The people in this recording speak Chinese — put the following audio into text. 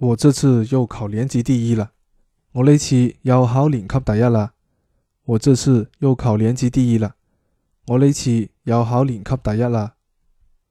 我这次又考年级第一了。我呢次又考年级第一啦。我这次又考年级第一了。我呢次又考年级第一啦。